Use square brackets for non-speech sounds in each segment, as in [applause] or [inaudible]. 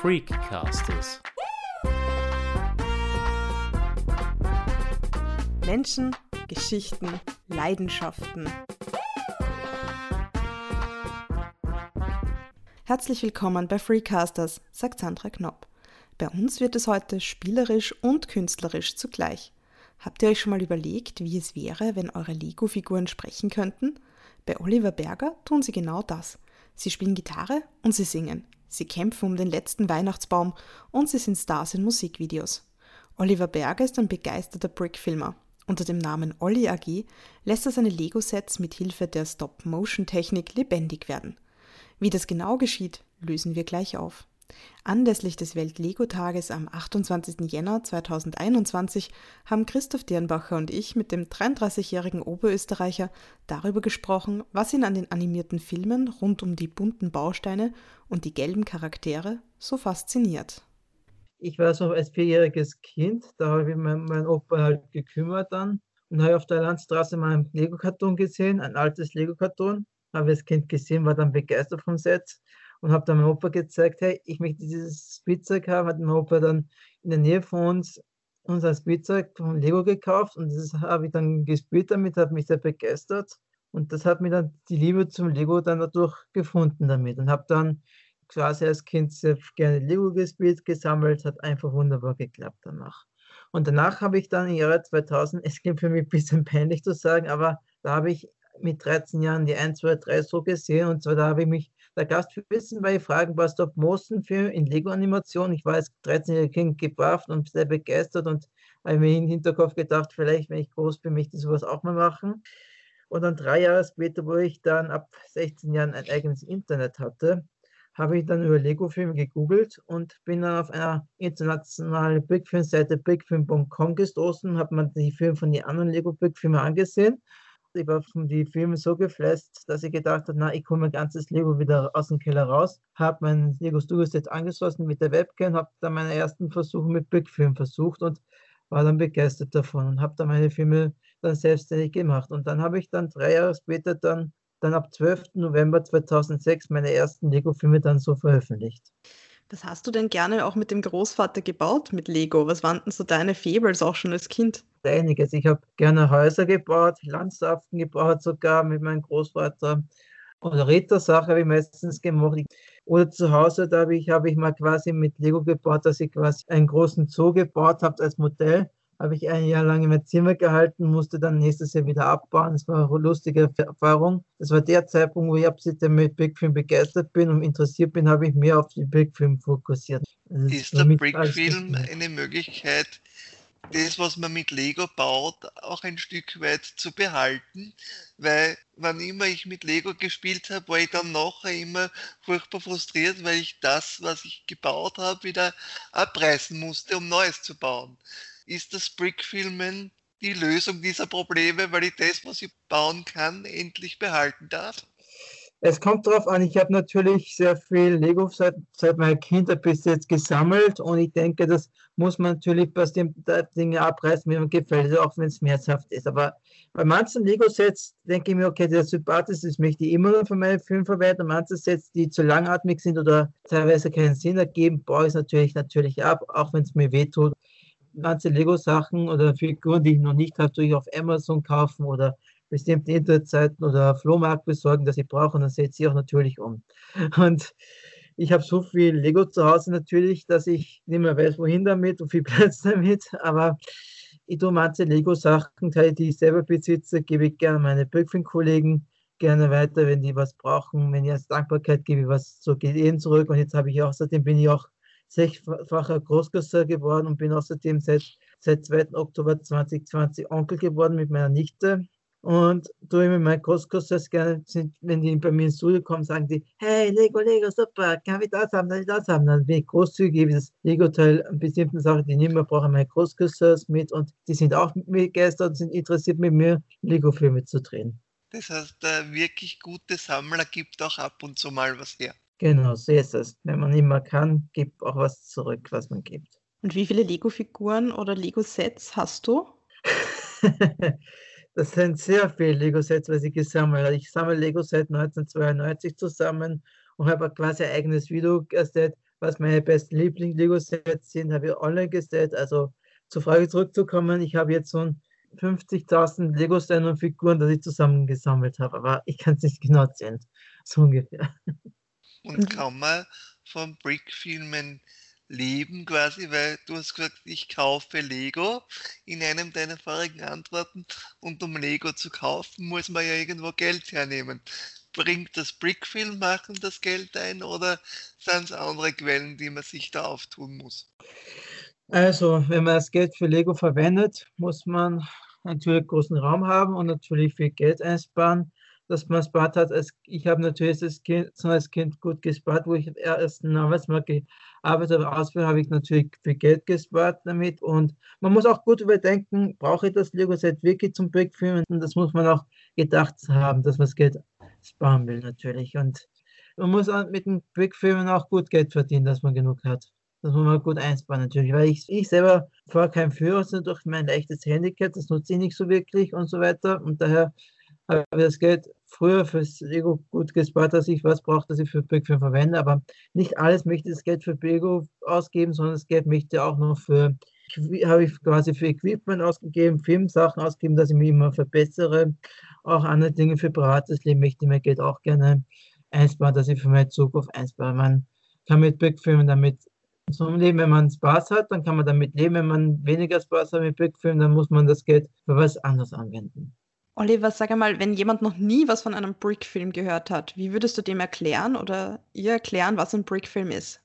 Freakcasters. Menschen, Geschichten, Leidenschaften. Herzlich willkommen bei Freecasters, sagt Sandra Knopp. Bei uns wird es heute spielerisch und künstlerisch zugleich. Habt ihr euch schon mal überlegt, wie es wäre, wenn eure Lego-Figuren sprechen könnten? Bei Oliver Berger tun sie genau das. Sie spielen Gitarre und sie singen. Sie kämpfen um den letzten Weihnachtsbaum und sie sind Stars in Musikvideos. Oliver Berger ist ein begeisterter Brickfilmer. Unter dem Namen Olli AG lässt er seine Lego-Sets mit Hilfe der Stop-Motion-Technik lebendig werden. Wie das genau geschieht, lösen wir gleich auf. Anlässlich des Welt-Lego-Tages am 28. Jänner 2021 haben Christoph Dirnbacher und ich mit dem 33-jährigen Oberösterreicher darüber gesprochen, was ihn an den animierten Filmen rund um die bunten Bausteine und die gelben Charaktere so fasziniert. Ich war so als vierjähriges Kind, da habe ich mein, mein Opa halt gekümmert dann und habe auf der Landstraße mal einen Lego-Karton gesehen, ein altes Lego-Karton. Habe das Kind gesehen, war dann begeistert vom Set und habe dann meinem Opa gezeigt, hey, ich möchte dieses Spielzeug haben, hat mein Opa dann in der Nähe von uns unser Spielzeug von Lego gekauft und das habe ich dann gespielt damit, hat mich sehr begeistert und das hat mir dann die Liebe zum Lego dann dadurch gefunden damit und habe dann quasi als Kind sehr gerne Lego gespielt, gesammelt, hat einfach wunderbar geklappt danach. Und danach habe ich dann im Jahre 2000, es klingt für mich ein bisschen peinlich zu sagen, aber da habe ich mit 13 Jahren die 1, 2, 3 so gesehen und zwar da habe ich mich der Gast für Wissen bei Fragen war Stop Motion für in Lego-Animation. Ich war als 13-jähriger Kind gebracht und sehr begeistert und habe mir in den Hinterkopf gedacht, vielleicht, wenn ich groß bin, möchte ich sowas auch mal machen. Und dann drei Jahre später, wo ich dann ab 16 Jahren ein eigenes Internet hatte, habe ich dann über Lego-Filme gegoogelt und bin dann auf einer internationalen Bigfilm-Seite bigfilm.com gestoßen, habe mir die Filme von den anderen Lego-Big-Filmen angesehen ich war von den Filmen so geflasht, dass ich gedacht habe, na, ich komme mein ganzes Lego wieder aus dem Keller raus, habe mein Lego Studio Set angeschlossen mit der Webcam, habe dann meine ersten Versuche mit Bigfilm versucht und war dann begeistert davon und habe dann meine Filme dann selbstständig gemacht. Und dann habe ich dann drei Jahre später dann, dann ab 12. November 2006 meine ersten Lego-Filme dann so veröffentlicht. Was hast du denn gerne auch mit dem Großvater gebaut mit Lego? Was waren denn so deine Fables auch schon als Kind? Einiges. Ich habe gerne Häuser gebaut, Landschaften gebaut, sogar mit meinem Großvater. Oder Rittersache habe ich meistens gemacht. Oder zu Hause, da habe ich, hab ich mal quasi mit Lego gebaut, dass ich quasi einen großen Zoo gebaut habe als Modell habe ich ein Jahr lang in mein Zimmer gehalten, musste dann nächstes Jahr wieder abbauen. Das war eine lustige Erfahrung. Das war der Zeitpunkt, wo ich absolut mit Big Film begeistert bin und interessiert bin, habe ich mehr auf die Big Film fokussiert. Ist der Big Film eine Möglichkeit, das, was man mit Lego baut, auch ein Stück weit zu behalten, weil wann immer ich mit Lego gespielt habe, war ich dann nachher immer furchtbar frustriert, weil ich das, was ich gebaut habe, wieder abreißen musste, um Neues zu bauen ist das Brickfilmen die Lösung dieser Probleme, weil ich das, was ich bauen kann, endlich behalten darf? Es kommt darauf an, ich habe natürlich sehr viel Lego seit, seit meiner Kindheit bis jetzt gesammelt und ich denke, das muss man natürlich bestimmte Dinge abreißen, wie man gefällt, auch wenn es schmerzhaft ist. Aber bei manchen Lego-Sets denke ich mir, okay, der sympathisch ist, möchte ich immer noch für meine Filme verwenden. Manche Sets, die zu langatmig sind oder teilweise keinen Sinn ergeben, baue ich natürlich, natürlich ab, auch wenn es mir wehtut ganze Lego-Sachen oder Figuren, die ich noch nicht habe, durch auf Amazon kaufen oder bestimmte Internetseiten oder Flohmarkt besorgen, dass ich brauche und dann setze ich auch natürlich um. [laughs] Und ich habe so viel Lego zu Hause natürlich, dass ich nicht mehr weiß, wohin damit und viel [laughs] Platz damit, aber ich tue manche Lego-Sachen, die ich selber besitze, gebe ich gerne meine Böckfin-Kollegen gerne weiter, wenn die was brauchen. Wenn ich als Dankbarkeit gebe, was so geht ihnen zurück. Und jetzt habe ich außerdem bin ich auch sechsfacher Großcousin geworden und bin außerdem seit, seit 2. Oktober 2020 Onkel geworden mit meiner Nichte. Und du mit meinen Großcousins gerne sind, wenn die bei mir ins Studio kommen, sagen die, hey, Lego, Lego, super, kann ich das haben, kann ich das haben? Dann bin ich großzügig, gebe das Lego-Teil an bestimmten Sachen, die nicht mehr brauchen, meine Großcousins mit und die sind auch mit mir begeistert und sind interessiert, mit mir Lego-Filme zu drehen. Das heißt, der wirklich gute Sammler gibt auch ab und zu mal was her. Genau, so ist es. Wenn man immer kann, gibt auch was zurück, was man gibt. Und wie viele Lego-Figuren oder Lego-Sets hast du? [laughs] das sind sehr viele Lego-Sets, was ich gesammelt habe. Ich sammle Lego seit 1992 zusammen und habe quasi ein eigenes Video erstellt, was meine besten Lieblings-Lego-Sets sind, habe ich online gestellt. Also zur Frage zurückzukommen, ich habe jetzt so ein 50.000 Lego-Steine und Figuren, die ich zusammengesammelt habe, aber ich kann es nicht genau zählen, so ungefähr. Und kann man von Brickfilmen leben quasi, weil du hast gesagt, ich kaufe Lego in einem deiner vorigen Antworten und um Lego zu kaufen, muss man ja irgendwo Geld hernehmen. Bringt das Brickfilm machen das Geld ein oder sind es andere Quellen, die man sich da auftun muss? Also, wenn man das Geld für Lego verwendet, muss man natürlich großen Raum haben und natürlich viel Geld einsparen dass man spart hat. Als, ich habe natürlich als Kind, so als Kind gut gespart, wo ich erst einen Arbeitsmarkt gearbeitet habe. Ausbildung habe ich natürlich viel Geld gespart damit. Und man muss auch gut überdenken, brauche ich das Lego-Set wirklich zum Brickfilmen? Und das muss man auch gedacht haben, dass man das Geld sparen will natürlich. Und man muss mit dem Brickfilmen auch gut Geld verdienen, dass man genug hat. Das muss man gut einsparen natürlich, weil ich, ich selber fahre kein Führerschein durch mein leichtes Handicap, das nutze ich nicht so wirklich und so weiter. Und daher habe ich das Geld früher fürs Lego gut gespart, dass ich was brauche, dass ich für Brickfilm verwende, aber nicht alles möchte das Geld für Lego ausgeben, sondern das Geld möchte auch noch für, habe ich quasi für Equipment ausgegeben, Filmsachen ausgegeben, dass ich mich immer verbessere, auch andere Dinge für privates Leben möchte ich mir Geld auch gerne einsparen, dass ich für meine Zukunft einspare. Man kann mit Brickfilmen damit so leben, wenn man Spaß hat, dann kann man damit leben. Wenn man weniger Spaß hat mit Brickfilmen, dann muss man das Geld für was anderes anwenden. Oliver, sag einmal, wenn jemand noch nie was von einem Brick-Film gehört hat, wie würdest du dem erklären oder ihr erklären, was ein Brick-Film ist?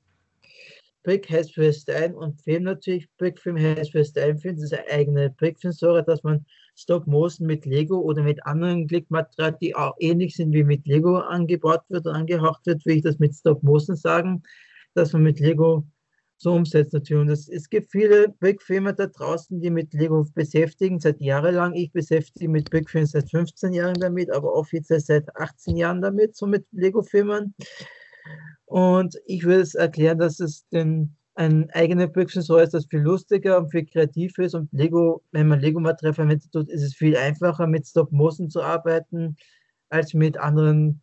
Brick heißt für Style und Film natürlich. Brick-Film heißt für Style-Film. Das ist eine eigene Brick-Film-Story, dass man Stop-Motion mit Lego oder mit anderen Klickmaterialien, die auch ähnlich sind wie mit Lego angebaut wird und angehaucht wird, wie ich das mit Stop-Motion sagen, dass man mit Lego so umsetzt natürlich. Und es, es gibt viele Brickfilme da draußen, die mit Lego beschäftigen, seit jahrelang. Ich beschäftige mit Brickfilmen seit 15 Jahren damit, aber offiziell seit 18 Jahren damit, so mit Lego-Filmen. Und ich würde es erklären, dass es den ein eigener Brickfilm so ist, das viel lustiger und viel kreativer ist. Und Lego, wenn man Lego-Material verwendet tut, ist es viel einfacher, mit Stop-Motion zu arbeiten, als mit anderen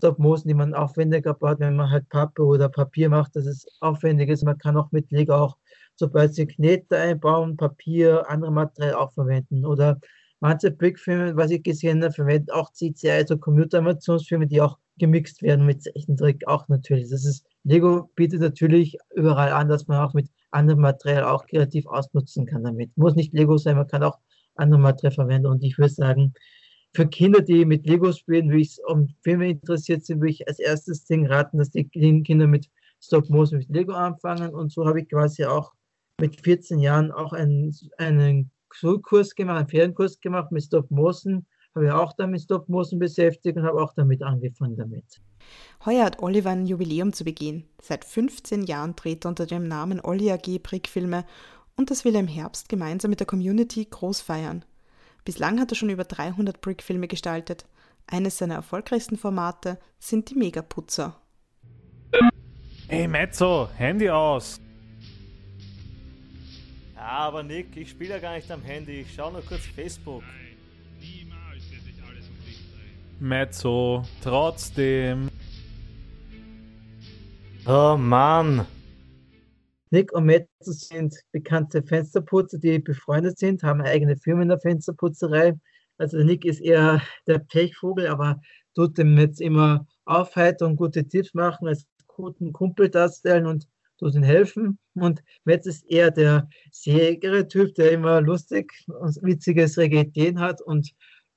Stop-Motion, die man aufwendiger baut, wenn man halt Pappe oder Papier macht, dass es aufwendig ist. Man kann auch mit Lego auch, sobald sie Knete einbauen, Papier, andere Material auch verwenden. Oder manche Brickfilme, was ich gesehen habe, verwenden auch CCI, also Computeranimationsfilme, die auch gemixt werden mit Zeichentrick auch natürlich. Das ist, Lego bietet natürlich überall an, dass man auch mit anderem Material auch kreativ ausnutzen kann damit. Muss nicht Lego sein, man kann auch andere Material verwenden. Und ich würde sagen, für Kinder, die mit Lego spielen, wie ich um Filme interessiert sind, würde ich als erstes Ding raten, dass die Kinder mit Stop Motion mit Lego anfangen. Und so habe ich quasi auch mit 14 Jahren auch einen, einen Schulkurs gemacht, einen Ferienkurs gemacht mit Stop Motion. Habe ich auch damit Stop Motion beschäftigt und habe auch damit angefangen damit. Heuer hat Oliver ein Jubiläum zu begehen. Seit 15 Jahren dreht er unter dem Namen Olli AG Brickfilme und das will er im Herbst gemeinsam mit der Community groß feiern. Bislang hat er schon über 300 Brick-Filme gestaltet. Eines seiner erfolgreichsten Formate sind die Megaputzer. Hey Mezzo, Handy aus! Ja, aber Nick, ich spiele ja gar nicht am Handy, ich schaue nur kurz Facebook. Mezzo, trotzdem. Oh Mann! Nick und Matt sind bekannte Fensterputzer, die befreundet sind, haben eigene Firma in der Fensterputzerei. Also Nick ist eher der Pechvogel, aber tut dem jetzt immer aufheitern und gute Tipps machen, als guten Kumpel darstellen und tut ihm helfen. Und Metz ist eher der sägere Typ, der immer lustig und witziges Ideen hat und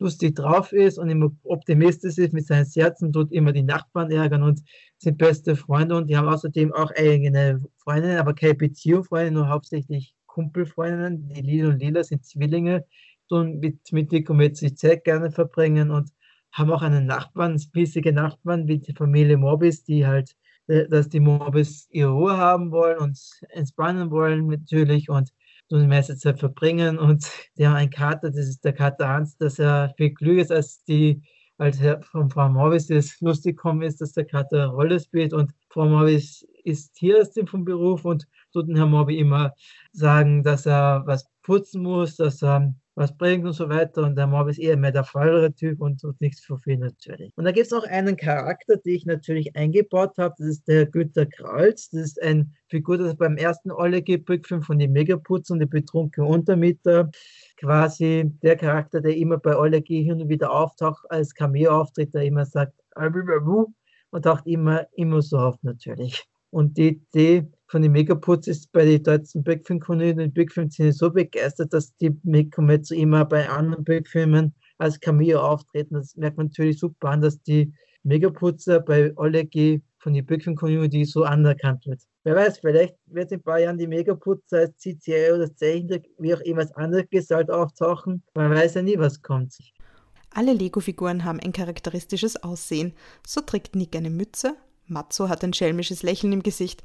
lustig drauf ist und immer optimistisch ist mit seinen Herzen, tut immer die Nachbarn ärgern und sind beste Freunde und die haben außerdem auch eigene Freundinnen, aber keine Beziehungsfreunde, nur hauptsächlich Kumpelfreundinnen. Die Lila und Lila sind Zwillinge und mit, mit Nico mit sich Zeit gerne verbringen und haben auch einen Nachbarn, spießige Nachbarn wie die Familie Morbis, die halt, äh, dass die Morbis ihre Ruhe haben wollen und entspannen wollen natürlich und so die meiste Zeit verbringen. Und [laughs] die haben einen Kater, das ist der Kater Hans, dass er viel klüger ist als die, als von Frau Morris das lustig gekommen ist, dass der Kater Rolle spielt. Und Frau Morris ist Tierärztin vom Beruf und tut den Herrn Morbi immer sagen, dass er was putzen muss, dass er was bringt und so weiter. Und der Mob ist eher mehr der feuere Typ und tut nichts für viel natürlich. Und da gibt es noch einen Charakter, den ich natürlich eingebaut habe. Das ist der Günter Kralz. Das ist ein Figur, das beim ersten Olle Brückfilm von die Megaputz und die betrunkene Untermieter quasi der Charakter, der immer bei Olle hin und wieder auftaucht als Cameo-Auftritt, der immer sagt, und taucht immer, immer so auf natürlich. Und die Idee von den Megaputz ist bei den deutschen Brickfilm-Community und Brickfilm-Szene so begeistert, dass die Megametz immer bei anderen Brickfilmen als Cameo auftreten. Das merkt man natürlich super an, dass die Megaputzer bei Oleg von der Brickfilm-Community so anerkannt wird. Wer weiß, vielleicht wird in ein paar Jahren die Megaputzer als CCI oder Zeichentrick, wie auch immer als andere Gestalt auftauchen. Man weiß ja nie, was kommt. Alle Lego-Figuren haben ein charakteristisches Aussehen. So trägt Nick eine Mütze, Matzo hat ein schelmisches Lächeln im Gesicht,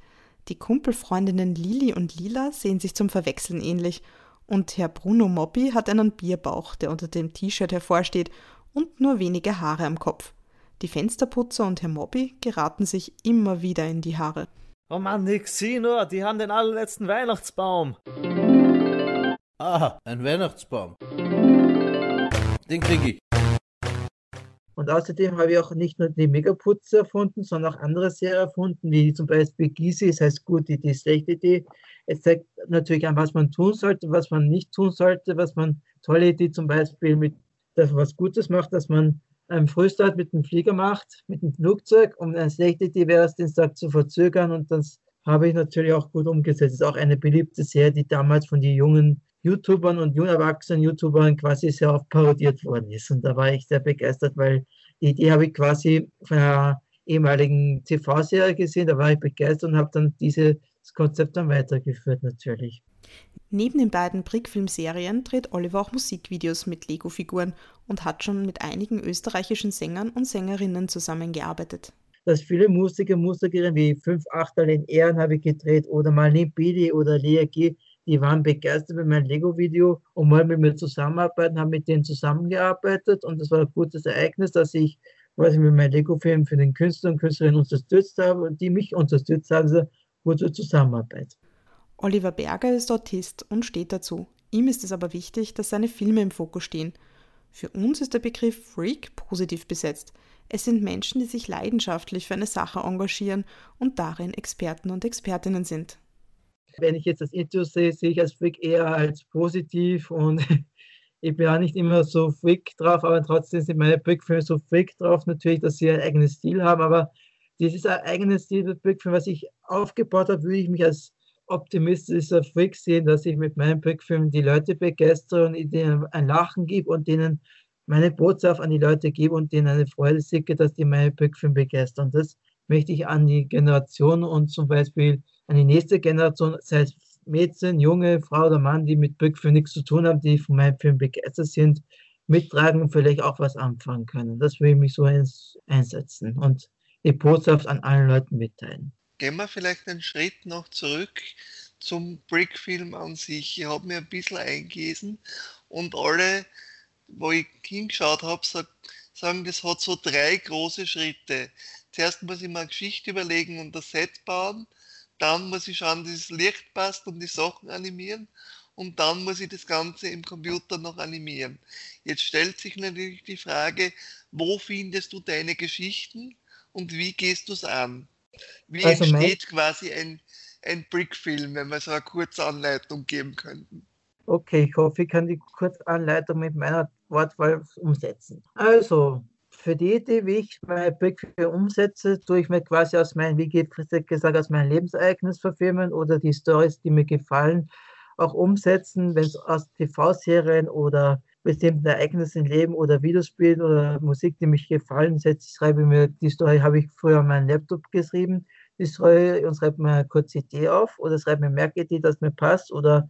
die Kumpelfreundinnen Lili und Lila sehen sich zum Verwechseln ähnlich und Herr Bruno Mobby hat einen Bierbauch, der unter dem T-Shirt hervorsteht und nur wenige Haare am Kopf. Die Fensterputzer und Herr Mobby geraten sich immer wieder in die Haare. Oh Mann, Nick, sieh nur, die haben den allerletzten Weihnachtsbaum. Aha, ein Weihnachtsbaum. Den krieg ich. Und außerdem habe ich auch nicht nur die Megaputze erfunden, sondern auch andere Serien erfunden, wie zum Beispiel Gysi, das heißt gute Idee, schlechte Idee. Es zeigt natürlich an, was man tun sollte, was man nicht tun sollte, was man tolle Idee zum Beispiel mit was Gutes macht, dass man einen Frühstart mit dem Flieger macht, mit dem Flugzeug. Und eine schlechte Idee wäre es, den Start zu verzögern. Und das habe ich natürlich auch gut umgesetzt. Das ist auch eine beliebte Serie, die damals von den jungen YouTubern und jungen erwachsenen YouTubern quasi sehr oft parodiert worden ist. Und da war ich sehr begeistert, weil die Idee habe ich quasi von einer ehemaligen TV-Serie gesehen, da war ich begeistert und habe dann dieses Konzept dann weitergeführt natürlich. Neben den beiden Brickfilm-Serien dreht Oliver auch Musikvideos mit Lego-Figuren und hat schon mit einigen österreichischen Sängern und Sängerinnen zusammengearbeitet. Dass viele Musiker, Musikerinnen wie Fünf Achtel in Ehren habe ich gedreht oder Marlene Bidi oder Lea G die waren begeistert mit meinem Lego-Video und wollen mit mir zusammenarbeiten, haben mit denen zusammengearbeitet und das war ein gutes Ereignis, dass ich quasi mit meinem Lego-Film für den Künstler und Künstlerinnen unterstützt habe und die mich unterstützt haben, also gute Zusammenarbeit. Oliver Berger ist Autist und steht dazu. Ihm ist es aber wichtig, dass seine Filme im Fokus stehen. Für uns ist der Begriff Freak positiv besetzt. Es sind Menschen, die sich leidenschaftlich für eine Sache engagieren und darin Experten und Expertinnen sind. Wenn ich jetzt das Interview sehe, sehe ich als Freak eher als positiv und [laughs] ich bin auch nicht immer so freak drauf, aber trotzdem sind meine Brickfilme so freak drauf, natürlich, dass sie ein eigenes Stil haben, aber dieses eigene Stil der Brickfilm, was ich aufgebaut habe, würde ich mich als optimistischer Freak sehen, dass ich mit meinen Brickfilmen die Leute begeistere und ihnen ein Lachen gebe und denen meine Botschaft an die Leute gebe und denen eine Freude sicke, dass die meine Brickfilme begeistern. Das möchte ich an die Generation und zum Beispiel an die nächste Generation, sei es Mädchen, Junge, Frau oder Mann, die mit Brickfilm nichts zu tun haben, die von meinem Film begeistert sind, mittragen und vielleicht auch was anfangen können. Das will ich mich so einsetzen und die Botschaft an allen Leuten mitteilen. Gehen wir vielleicht einen Schritt noch zurück zum Brickfilm an sich. Ich habe mir ein bisschen eingelesen und alle, wo ich hingeschaut habe, sagen, das hat so drei große Schritte. Zuerst muss ich mir eine Geschichte überlegen und das Set bauen dann muss ich schauen, dass das Licht passt und die Sachen animieren und dann muss ich das Ganze im Computer noch animieren. Jetzt stellt sich natürlich die Frage, wo findest du deine Geschichten und wie gehst du es an? Wie also entsteht quasi ein, ein Brickfilm, wenn wir so eine kurze Anleitung geben könnten? Okay, ich hoffe, ich kann die Kurzanleitung mit meiner Wortwahl umsetzen. Also, für die Idee, wie ich meine Brickfilme umsetze, tue ich mir quasi aus meinem, wie gesagt, aus meinem Lebensereignis verfilmen oder die Stories, die mir gefallen, auch umsetzen, wenn es aus TV-Serien oder bestimmten Ereignissen im Leben oder Videospielen oder Musik, die mich gefallen, setze ich, schreibe mir die Story, habe ich früher an meinem Laptop geschrieben, die Story und schreibe mir eine kurze Idee auf oder schreibe mir Merkidee, das mir passt oder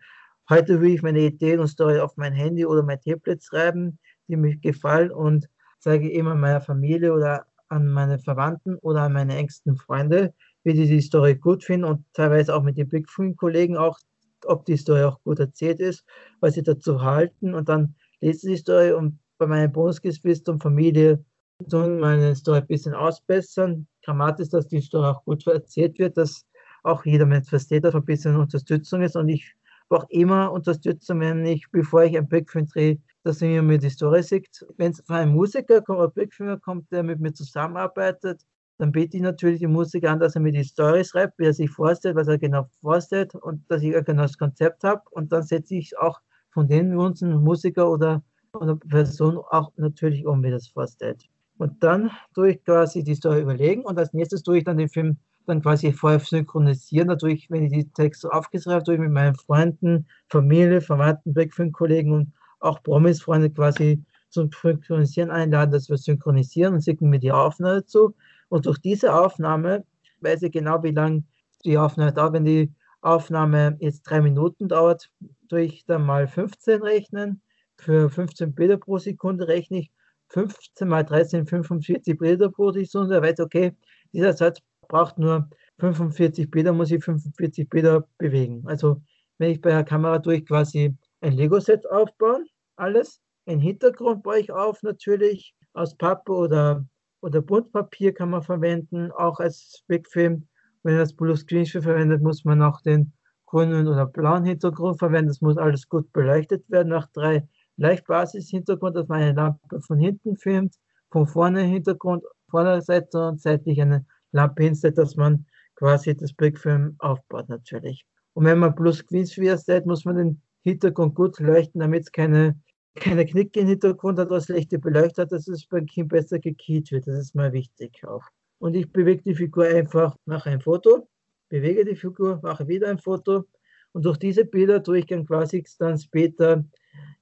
heute will ich meine Ideen und Story auf mein Handy oder mein Tablet schreiben, die mir gefallen und zeige immer meiner Familie oder an meine Verwandten oder an meine engsten Freunde, wie die die Story gut finden und teilweise auch mit den Big Film-Kollegen auch, ob die Story auch gut erzählt ist, was sie dazu halten und dann lese ich die Story und bei meinen Bonusgeschwistern und Familie tun meine Story ein bisschen ausbessern. Grammatisch, dass die Story auch gut erzählt wird, dass auch jeder Mensch versteht, dass ein bisschen Unterstützung ist und ich aber auch immer unterstützen, wenn ich, bevor ich einen Brickfilm drehe, dass er mir die Story sieht. Wenn es von einem Musiker ein Brickfilmer kommt, der mit mir zusammenarbeitet, dann biete ich natürlich den Musiker an, dass er mir die Story schreibt, wie er sich vorstellt, was er genau vorstellt und dass ich ein genau das Konzept habe. Und dann setze ich auch von den Wünschen Musiker oder, oder Person auch natürlich um, wie das vorstellt. Und dann tue ich quasi die Story überlegen und als nächstes tue ich dann den Film dann quasi vorher synchronisieren. Natürlich, wenn ich die Texte aufgeschrieben habe, tue ich mit meinen Freunden, Familie, Verwandten, Backfilm-Kollegen und auch Promis-Freunde quasi zum Synchronisieren einladen, dass wir synchronisieren und schicken mir die Aufnahme dazu. Und durch diese Aufnahme weiß ich genau, wie lange die Aufnahme dauert. Wenn die Aufnahme jetzt drei Minuten dauert, tue ich dann mal 15 rechnen. Für 15 Bilder pro Sekunde rechne ich 15 mal 13, 45 Bilder pro Sekunde. Er weiß, okay, dieser Satz braucht nur 45 Bilder, muss ich 45 Bilder bewegen. Also wenn ich bei der Kamera durch quasi ein Lego-Set aufbauen, alles. Ein Hintergrund baue ich auf, natürlich aus Pappe oder, oder Buntpapier kann man verwenden, auch als Bigfilm. Wenn man das Blue Screen verwendet, muss man auch den grünen oder blauen Hintergrund verwenden. Das muss alles gut beleuchtet werden. Nach drei Leichtbasis-Hintergrund, dass man eine Lampe von hinten filmt, von vorne Hintergrund, Vorderseite und seitlich eine Lampe hinstellt, dass man quasi das Brickfilm aufbaut natürlich. Und wenn man plus Queenssphere stellt, muss man den Hintergrund gut leuchten, damit es keine, keine Knicke im Hintergrund hat, was schlechte Beleuchtung hat, dass es beim Kind besser gekiet wird. Das ist mal wichtig auch. Und ich bewege die Figur einfach, mache ein Foto, bewege die Figur, mache wieder ein Foto und durch diese Bilder tue ich dann quasi dann später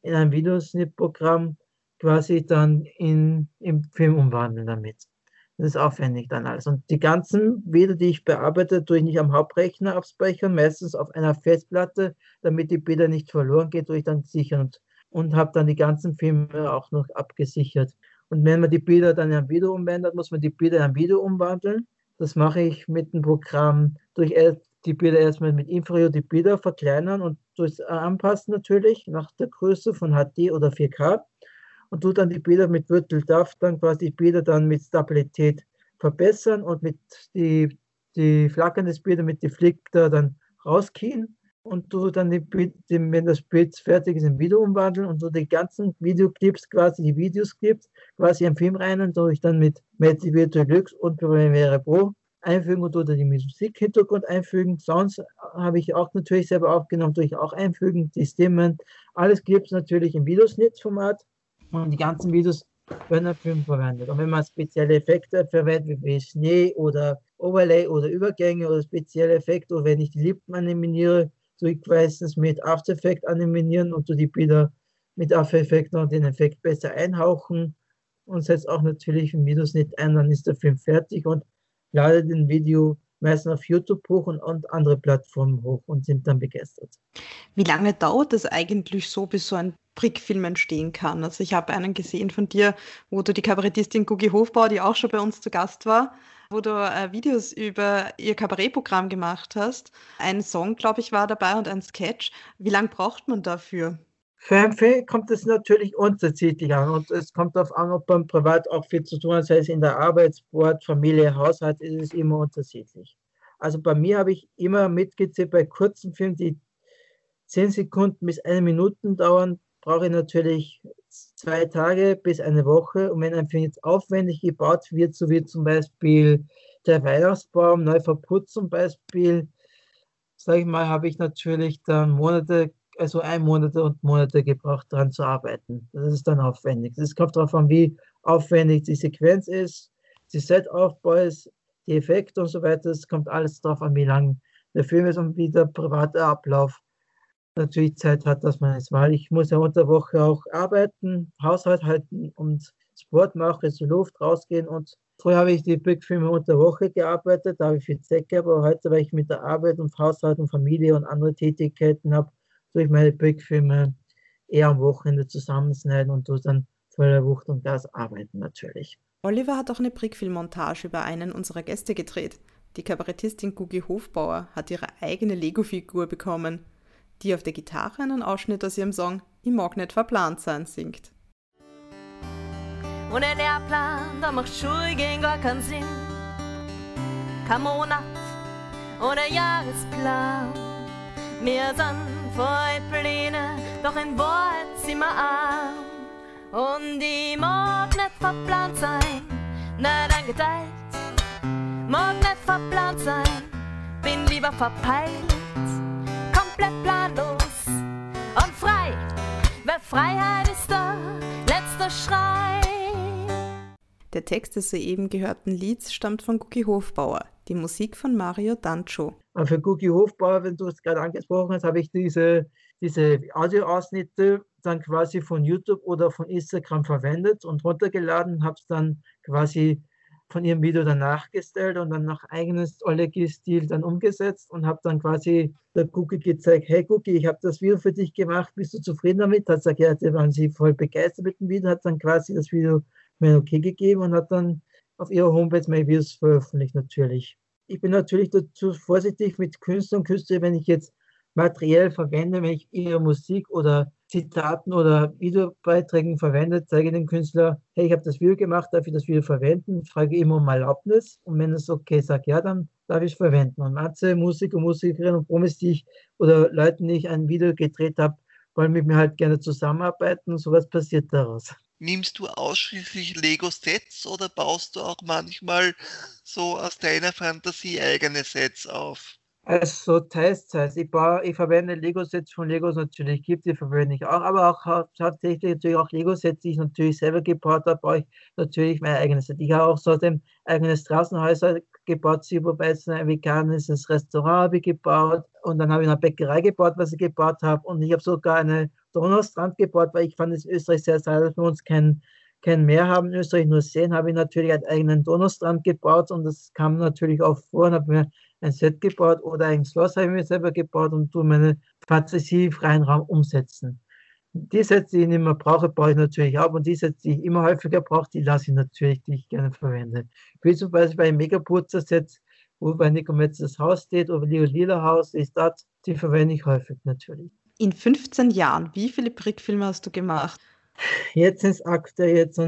in ein Videosnip-Programm quasi dann in, im Film umwandeln damit. Das ist aufwendig dann alles. Und die ganzen Bilder, die ich bearbeite, tue ich nicht am Hauptrechner abspeichern, meistens auf einer Festplatte, damit die Bilder nicht verloren gehen, tue ich dann sichern und, und habe dann die ganzen Filme auch noch abgesichert. Und wenn man die Bilder dann in ein Video umwandelt, muss man die Bilder in ein Video umwandeln. Das mache ich mit dem Programm durch die Bilder erstmal mit Infrared die Bilder verkleinern und durch anpassen natürlich nach der Größe von HD oder 4K und du dann die Bilder mit Virtual Depth dann quasi die Bilder dann mit Stabilität verbessern und mit die, die flackern des Bilder mit die Flicker dann rauskehen und du dann die, die, wenn das Bild fertig ist, in Video umwandeln und du die ganzen Videoclips, quasi die Videoclips, quasi im Film rein und durch dann mit Multivirtual Deluxe und Premiere Pro einfügen und oder die Musikhintergrund einfügen. Sounds habe ich auch natürlich selber aufgenommen, durch auch einfügen, die Stimmen. Alles gibt es natürlich im Videosnittformat und die ganzen Videos werden im Film verwendet. Und wenn man spezielle Effekte verwendet, wie Schnee oder Overlay oder Übergänge oder spezielle Effekte, oder wenn ich die Lippen animiere, so ich meistens mit After Effects animieren und so die Bilder mit After Effects noch den Effekt besser einhauchen und setzt auch natürlich im Videosnitt ein, dann ist der Film fertig und lade den Video meistens auf YouTube hoch und, und andere Plattformen hoch und sind dann begeistert. Wie lange dauert es eigentlich so, bis so ein Brickfilm entstehen kann? Also ich habe einen gesehen von dir, wo du die Kabarettistin Gugi Hofbauer, die auch schon bei uns zu Gast war, wo du äh, Videos über ihr Kabarettprogramm gemacht hast. Ein Song, glaube ich, war dabei und ein Sketch. Wie lange braucht man dafür? Für einen Film kommt es natürlich unterschiedlich an und es kommt darauf an, ob man privat auch viel zu tun hat, sei es in der Arbeit, Sport, Familie, Haushalt, ist es immer unterschiedlich. Also bei mir habe ich immer mitgezählt, bei kurzen Filmen, die zehn Sekunden bis eine Minute dauern, brauche ich natürlich zwei Tage bis eine Woche. Und wenn ein Film jetzt aufwendig gebaut wird, so wie zum Beispiel der Weihnachtsbaum neu verputzt zum Beispiel, sage ich mal, habe ich natürlich dann Monate also ein Monate und Monate gebraucht, daran zu arbeiten. Das ist dann aufwendig. Es kommt darauf an, wie aufwendig die Sequenz ist, die Setaufbau ist, die Effekte und so weiter. Es kommt alles darauf an, wie lang der Film ist und wie der private Ablauf natürlich Zeit hat, dass man es, weil ich muss ja unter der Woche auch arbeiten, Haushalt halten und Sport machen, zur Luft rausgehen und Früher habe ich die Big-Filme unter Woche gearbeitet, da habe ich viel Zeit gehabt, aber heute, weil ich mit der Arbeit und Haushalt und Familie und andere Tätigkeiten habe, durch meine Brickfilme eher am Wochenende zusammenschneiden und durch dann voller Wucht und Gas arbeiten natürlich. Oliver hat auch eine Brickfilm-Montage über einen unserer Gäste gedreht. Die Kabarettistin Gugi Hofbauer hat ihre eigene Lego-Figur bekommen, die auf der Gitarre einen Ausschnitt aus ihrem Song Ich mag nicht verplant sein singt. Ein Lehrplan, da macht Schule gehen gar keinen Sinn. Kein Monat ohne Jahresplan. Wir sind voll Pläne, doch in wir arm. Und ich mag nicht verplant sein, nicht eingeteilt, mag nicht verplant sein, bin lieber verpeilt, komplett planlos und frei, weil Freiheit ist der letzte Schrei. Der Text des soeben gehörten Lieds stammt von Guki Hofbauer, die Musik von Mario Dancho. Aber für Guki Hofbauer, wenn du es gerade angesprochen hast, habe ich diese, diese Audioausschnitte dann quasi von YouTube oder von Instagram verwendet und runtergeladen, habe es dann quasi von ihrem Video dann nachgestellt und dann nach eigenes Oleg-Stil dann umgesetzt und habe dann quasi der Cookie gezeigt, hey Cookie, ich habe das Video für dich gemacht, bist du zufrieden damit? Hat gesagt, ja, da waren sie voll begeistert mit dem Video, hat dann quasi das Video mir okay gegeben und hat dann auf ihrer Homepage meine Videos veröffentlicht natürlich. Ich bin natürlich dazu vorsichtig mit Künstlern und Künstlern, wenn ich jetzt materiell verwende, wenn ich ihre Musik oder Zitaten oder Videobeiträgen verwende, zeige dem Künstler, hey, ich habe das Video gemacht, darf ich das Video verwenden? Frage immer um Erlaubnis und wenn es okay sagt, ja, dann darf ich es verwenden. Und manche Musiker, Musikerinnen und Promis, die ich oder Leuten, die ich ein Video gedreht habe, wollen mit mir halt gerne zusammenarbeiten und sowas passiert daraus. Nimmst du ausschließlich Lego-Sets oder baust du auch manchmal so aus deiner Fantasie eigene Sets auf? Also teils, teils. Ich, baue, ich verwende Lego-Sets von Legos natürlich gibt, die verwende ich auch, aber auch hauptsächlich natürlich auch Lego-Sets, die ich natürlich selber gebaut habe, baue ich natürlich mein eigenes Set. Ich habe auch so ein eigenes Straßenhäuser gebaut, wobei es ein veganes Restaurant habe ich gebaut und dann habe ich eine Bäckerei gebaut, was ich gebaut habe und ich habe sogar eine Donaustrand gebaut, weil ich fand es Österreich sehr schade, dass wir uns kein, kein Meer haben in Österreich, nur sehen, habe ich natürlich einen eigenen Donaustrand gebaut und das kam natürlich auch vor und habe mir ein Set gebaut oder ein Schloss habe ich mir selber gebaut und tue meine Fantasie freien Raum umsetzen. Die Sets, die ich nicht mehr brauche, baue ich natürlich auch und die Sets, die ich immer häufiger brauche, die lasse ich natürlich, die ich gerne verwende. Wie zum Beispiel bei Megaputzer-Sets, wo bei Nico Metz das Haus steht oder Leo Lila Haus ist das, die verwende ich häufig natürlich. In 15 Jahren, wie viele Brickfilme hast du gemacht? Jetzt sind es aktuell jetzt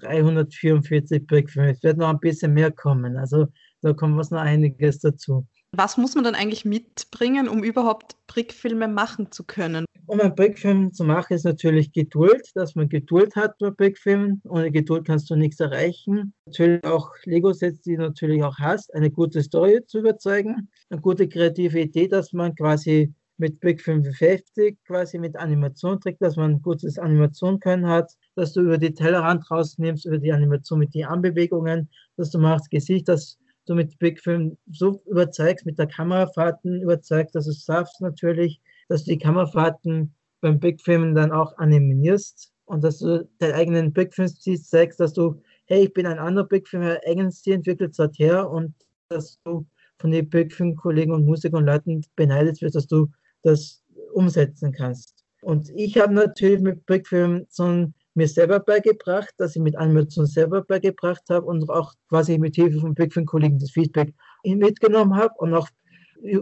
344 Brickfilme. Es wird noch ein bisschen mehr kommen. Also da kommt was noch einiges dazu. Was muss man dann eigentlich mitbringen, um überhaupt Brickfilme machen zu können? Um einen Brickfilm zu machen, ist natürlich Geduld, dass man Geduld hat bei Brickfilmen. Ohne Geduld kannst du nichts erreichen. Natürlich auch Lego-Sets, die du natürlich auch hast, eine gute Story zu überzeugen, eine gute kreative Idee, dass man quasi mit Brick 55 quasi mit Animation trägt, dass man ein gutes Animation können hat, dass du über die Tellerrand rausnimmst, über die Animation mit den Anbewegungen, dass du machst Gesicht, dass du mit Brickfilm so überzeugst, mit der Kamerafahrten überzeugst, dass du schaffst natürlich, dass du die Kamerafahrten beim Brickfilmen dann auch animierst und dass du deinen eigenen Brickfilm-Stil zeigst, dass du, hey, ich bin ein anderer Brickfilmer, eigenen Stil entwickelt seither und dass du von den Brickfilm-Kollegen und Musikern und Leuten beneidet wirst, dass du das umsetzen kannst. Und ich habe natürlich mit Brickfilm so mir selber beigebracht, dass ich mit Animation selber beigebracht habe und auch quasi mit Hilfe von Brickfilm-Kollegen das Feedback mitgenommen habe und auch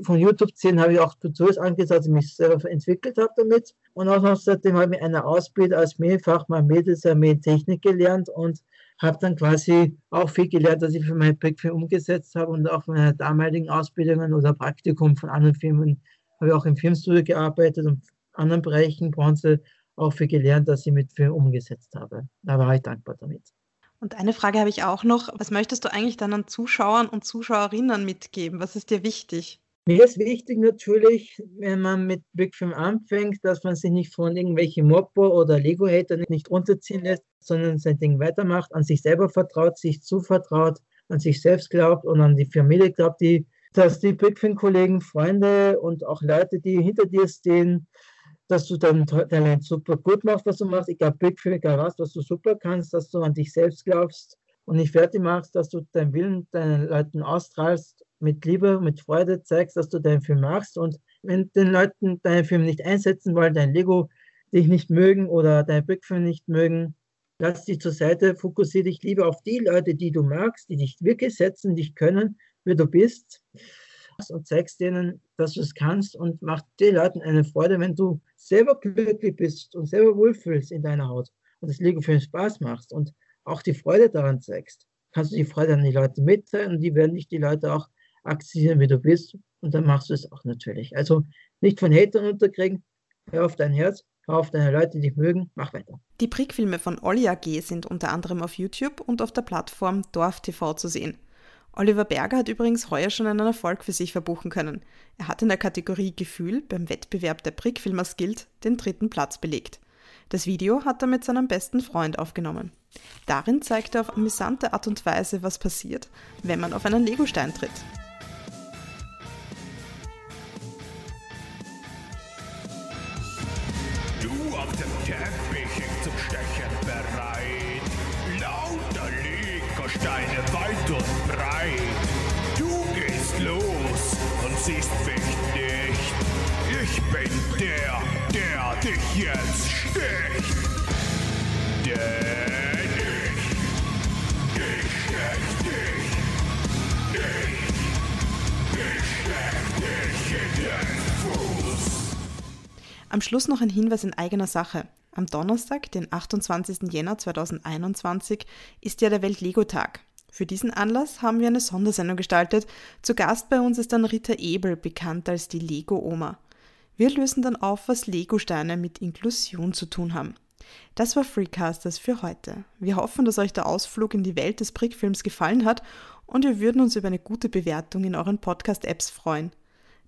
von YouTube 10 habe ich auch Tutorials angesagt, dass ich mich selber entwickelt habe damit. Und auch außerdem habe ich eine Ausbildung als Mehrfachmann Mädels Technik gelernt und habe dann quasi auch viel gelernt, dass ich für meine Brickfilm umgesetzt habe und auch meine damaligen Ausbildungen oder Praktikum von anderen Firmen habe auch im Filmstudio gearbeitet und anderen Bereichen, Branche auch viel gelernt, dass ich mit Film umgesetzt habe. Da war ich dankbar damit. Und eine Frage habe ich auch noch. Was möchtest du eigentlich dann an Zuschauern und Zuschauerinnen mitgeben? Was ist dir wichtig? Mir ist wichtig natürlich, wenn man mit Bigfilm anfängt, dass man sich nicht von irgendwelchen Mobber oder Lego-Hatern nicht runterziehen lässt, sondern sein Ding weitermacht, an sich selber vertraut, sich zuvertraut, an sich selbst glaubt und an die Familie glaubt, die dass die Brickfin-Kollegen, Freunde und auch Leute, die hinter dir stehen, dass du dein super gut machst, was du machst, egal Brickfin, egal was, was du super kannst, dass du an dich selbst glaubst und nicht fertig machst, dass du deinen Willen deinen Leuten ausstrahlst, mit Liebe, mit Freude zeigst, dass du deinen Film machst. Und wenn den Leuten deinen Film nicht einsetzen wollen, dein Lego dich nicht mögen oder dein Brickfilm nicht mögen, lass dich zur Seite, fokussiere dich lieber auf die Leute, die du magst, die dich wirklich setzen, dich können wie du bist und zeigst denen, dass du es kannst und mach den Leuten eine Freude, wenn du selber glücklich bist und selber wohlfühlst in deiner Haut und das Lego für den Spaß machst und auch die Freude daran zeigst, kannst du die Freude an die Leute mitteilen und die werden dich die Leute auch akzeptieren, wie du bist und dann machst du es auch natürlich. Also nicht von Hatern unterkriegen, hör auf dein Herz, hör auf deine Leute, die dich mögen, mach weiter. Die Prickfilme von Olli AG sind unter anderem auf YouTube und auf der Plattform Dorf TV zu sehen. Oliver Berger hat übrigens heuer schon einen Erfolg für sich verbuchen können. Er hat in der Kategorie Gefühl beim Wettbewerb der Prickfilmers Guild den dritten Platz belegt. Das Video hat er mit seinem besten Freund aufgenommen. Darin zeigt er auf amüsante Art und Weise, was passiert, wenn man auf einen Legostein tritt. Siehst mich nicht. Ich bin der, der dich jetzt sticht. Denn ich, ich stech dich. Ich, ich stech dich in den Fuß. Am Schluss noch ein Hinweis in eigener Sache. Am Donnerstag, den 28. Jänner 2021, ist ja der Welt-Lego-Tag. Für diesen Anlass haben wir eine Sondersendung gestaltet. Zu Gast bei uns ist dann Rita Ebel, bekannt als die Lego-Oma. Wir lösen dann auf, was Lego-Steine mit Inklusion zu tun haben. Das war Freecasters für heute. Wir hoffen, dass euch der Ausflug in die Welt des Prickfilms gefallen hat und wir würden uns über eine gute Bewertung in euren Podcast-Apps freuen.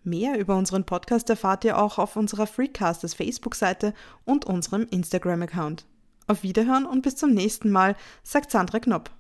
Mehr über unseren Podcast erfahrt ihr auch auf unserer Freecasters Facebook-Seite und unserem Instagram-Account. Auf Wiederhören und bis zum nächsten Mal, sagt Sandra Knopp.